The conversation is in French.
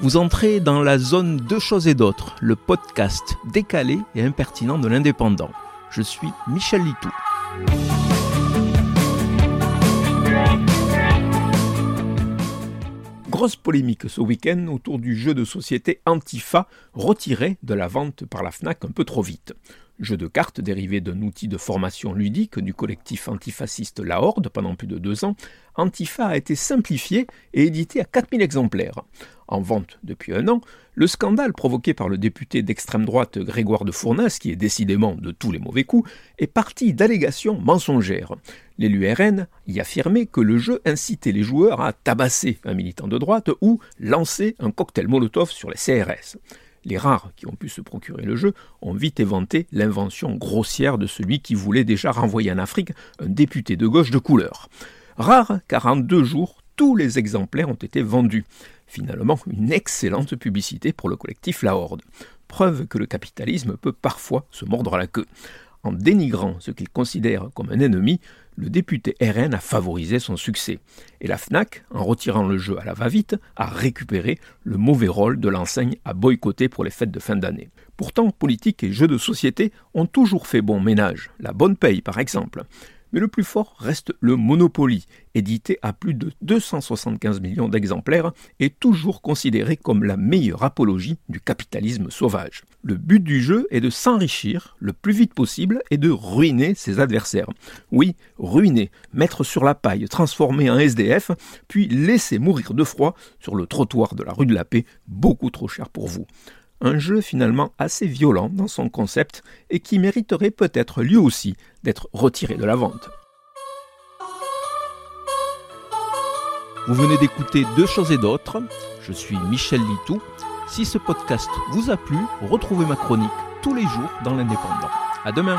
Vous entrez dans la zone Deux choses et d'autres, le podcast décalé et impertinent de l'indépendant. Je suis Michel Litou. Grosse polémique ce week-end autour du jeu de société Antifa retiré de la vente par la FNAC un peu trop vite. Jeu de cartes dérivé d'un outil de formation ludique du collectif antifasciste La Horde pendant plus de deux ans, Antifa a été simplifié et édité à 4000 exemplaires. En vente depuis un an, le scandale provoqué par le député d'extrême droite Grégoire de Fournas, qui est décidément de tous les mauvais coups, est parti d'allégations mensongères. L'élu RN y affirmait que le jeu incitait les joueurs à tabasser un militant de droite ou lancer un cocktail Molotov sur les CRS. Les rares qui ont pu se procurer le jeu ont vite éventé l'invention grossière de celui qui voulait déjà renvoyer en Afrique un député de gauche de couleur. Rare car en deux jours, tous les exemplaires ont été vendus. Finalement, une excellente publicité pour le collectif La Horde. Preuve que le capitalisme peut parfois se mordre la queue. En dénigrant ce qu'il considère comme un ennemi, le député RN a favorisé son succès. Et la FNAC, en retirant le jeu à la va-vite, a récupéré le mauvais rôle de l'enseigne à boycotter pour les fêtes de fin d'année. Pourtant, politique et jeux de société ont toujours fait bon ménage, la bonne paye par exemple mais le plus fort reste le Monopoly, édité à plus de 275 millions d'exemplaires et toujours considéré comme la meilleure apologie du capitalisme sauvage. Le but du jeu est de s'enrichir le plus vite possible et de ruiner ses adversaires. Oui, ruiner, mettre sur la paille, transformer en SDF, puis laisser mourir de froid sur le trottoir de la rue de la Paix, beaucoup trop cher pour vous un jeu finalement assez violent dans son concept et qui mériterait peut-être lui aussi d'être retiré de la vente. Vous venez d'écouter Deux choses et d'autres. Je suis Michel Litou. Si ce podcast vous a plu, retrouvez ma chronique tous les jours dans l'Indépendant. À demain!